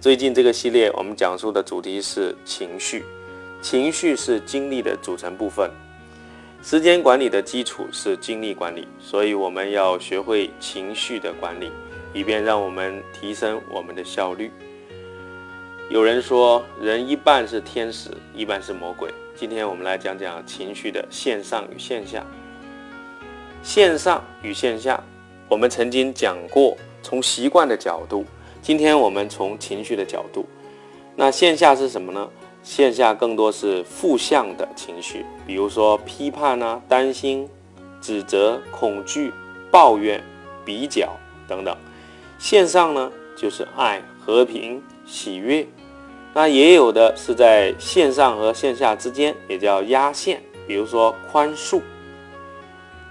最近这个系列，我们讲述的主题是情绪。情绪是精力的组成部分，时间管理的基础是精力管理，所以我们要学会情绪的管理，以便让我们提升我们的效率。有人说，人一半是天使，一半是魔鬼。今天我们来讲讲情绪的线上与线下。线上与线下，我们曾经讲过，从习惯的角度。今天我们从情绪的角度，那线下是什么呢？线下更多是负向的情绪，比如说批判啊、担心、指责、恐惧、抱怨、比较等等。线上呢，就是爱、和平、喜悦。那也有的是在线上和线下之间，也叫压线，比如说宽恕。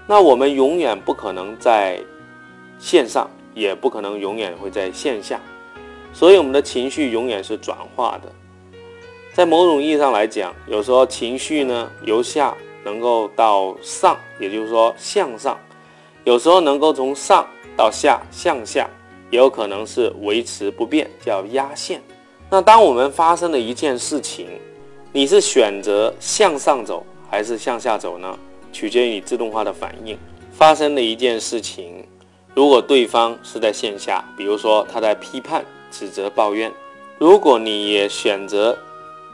那我们永远不可能在线上。也不可能永远会在线下，所以我们的情绪永远是转化的。在某种意义上来讲，有时候情绪呢由下能够到上，也就是说向上；有时候能够从上到下向下，也有可能是维持不变，叫压线。那当我们发生了一件事情，你是选择向上走还是向下走呢？取决于你自动化的反应。发生了一件事情。如果对方是在线下，比如说他在批判、指责、抱怨，如果你也选择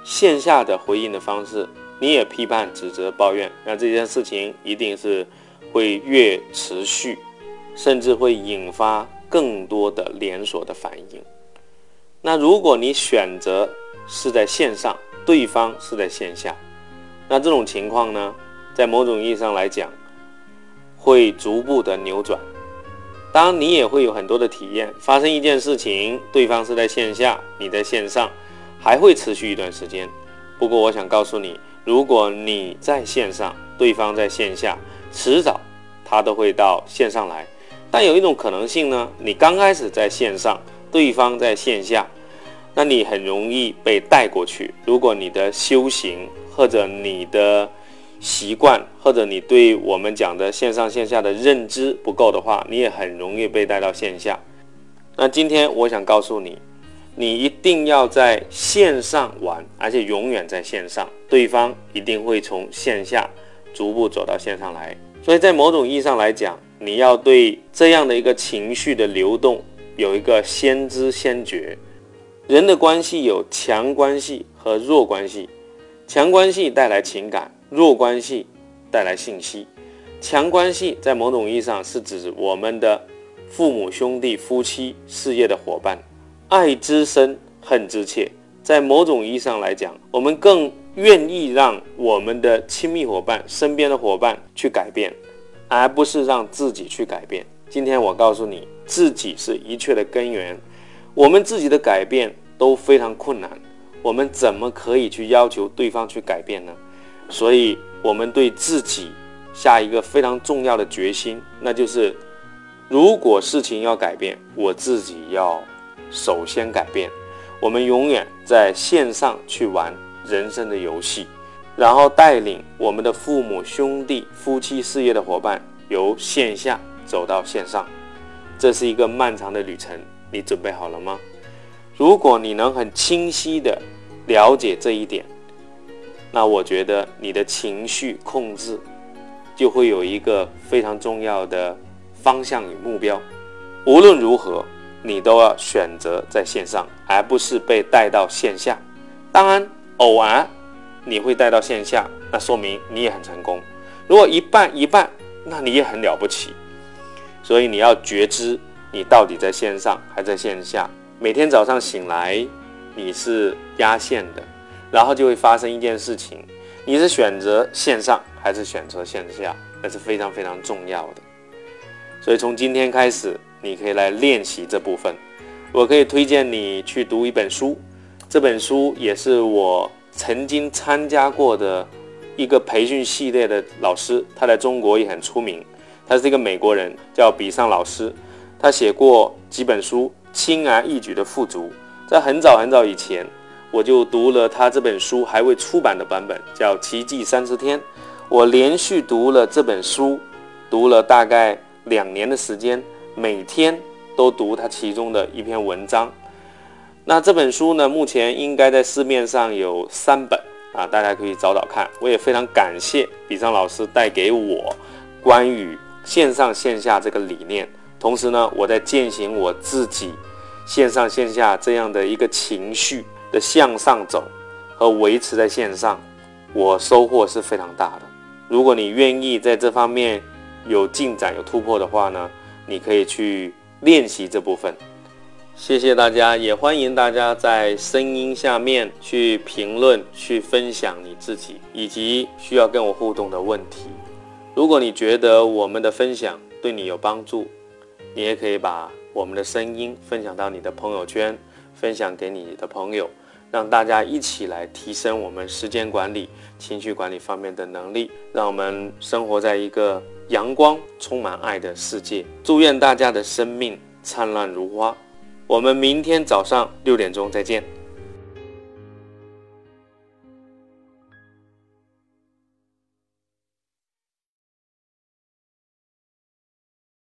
线下的回应的方式，你也批判、指责、抱怨，那这件事情一定是会越持续，甚至会引发更多的连锁的反应。那如果你选择是在线上，对方是在线下，那这种情况呢，在某种意义上来讲，会逐步的扭转。当然，你也会有很多的体验。发生一件事情，对方是在线下，你在线上，还会持续一段时间。不过，我想告诉你，如果你在线上，对方在线下，迟早他都会到线上来。但有一种可能性呢，你刚开始在线上，对方在线下，那你很容易被带过去。如果你的修行或者你的习惯或者你对我们讲的线上线下的认知不够的话，你也很容易被带到线下。那今天我想告诉你，你一定要在线上玩，而且永远在线上，对方一定会从线下逐步走到线上来。所以在某种意义上来讲，你要对这样的一个情绪的流动有一个先知先觉。人的关系有强关系和弱关系，强关系带来情感。弱关系带来信息，强关系在某种意义上是指我们的父母、兄弟、夫妻、事业的伙伴。爱之深，恨之切。在某种意义上来讲，我们更愿意让我们的亲密伙伴、身边的伙伴去改变，而不是让自己去改变。今天我告诉你，自己是一切的根源。我们自己的改变都非常困难，我们怎么可以去要求对方去改变呢？所以，我们对自己下一个非常重要的决心，那就是，如果事情要改变，我自己要首先改变。我们永远在线上去玩人生的游戏，然后带领我们的父母、兄弟、夫妻、事业的伙伴由线下走到线上，这是一个漫长的旅程。你准备好了吗？如果你能很清晰的了解这一点。那我觉得你的情绪控制就会有一个非常重要的方向与目标。无论如何，你都要选择在线上，而不是被带到线下。当然，偶尔你会带到线下，那说明你也很成功。如果一半一半，那你也很了不起。所以你要觉知你到底在线上还在线下。每天早上醒来，你是压线的。然后就会发生一件事情，你是选择线上还是选择线下，那是非常非常重要的。所以从今天开始，你可以来练习这部分。我可以推荐你去读一本书，这本书也是我曾经参加过的一个培训系列的老师，他在中国也很出名。他是一个美国人，叫比尚老师。他写过几本书，轻而易举的富足。在很早很早以前，我就读了他这本书还未出版的版本，叫《奇迹三十天》。我连续读了这本书，读了大概两年的时间，每天都读他其中的一篇文章。那这本书呢，目前应该在市面上有三本啊，大家可以找找看。我也非常感谢比尚老师带给我关于线上线下这个理念，同时呢，我在践行我自己线上线下这样的一个情绪的向上走和维持在线上，我收获是非常大的。如果你愿意在这方面有进展、有突破的话呢，你可以去练习这部分。谢谢大家，也欢迎大家在声音下面去评论、去分享你自己以及需要跟我互动的问题。如果你觉得我们的分享对你有帮助，你也可以把我们的声音分享到你的朋友圈，分享给你的朋友，让大家一起来提升我们时间管理、情绪管理方面的能力，让我们生活在一个阳光、充满爱的世界。祝愿大家的生命灿烂如花。我们明天早上六点钟再见。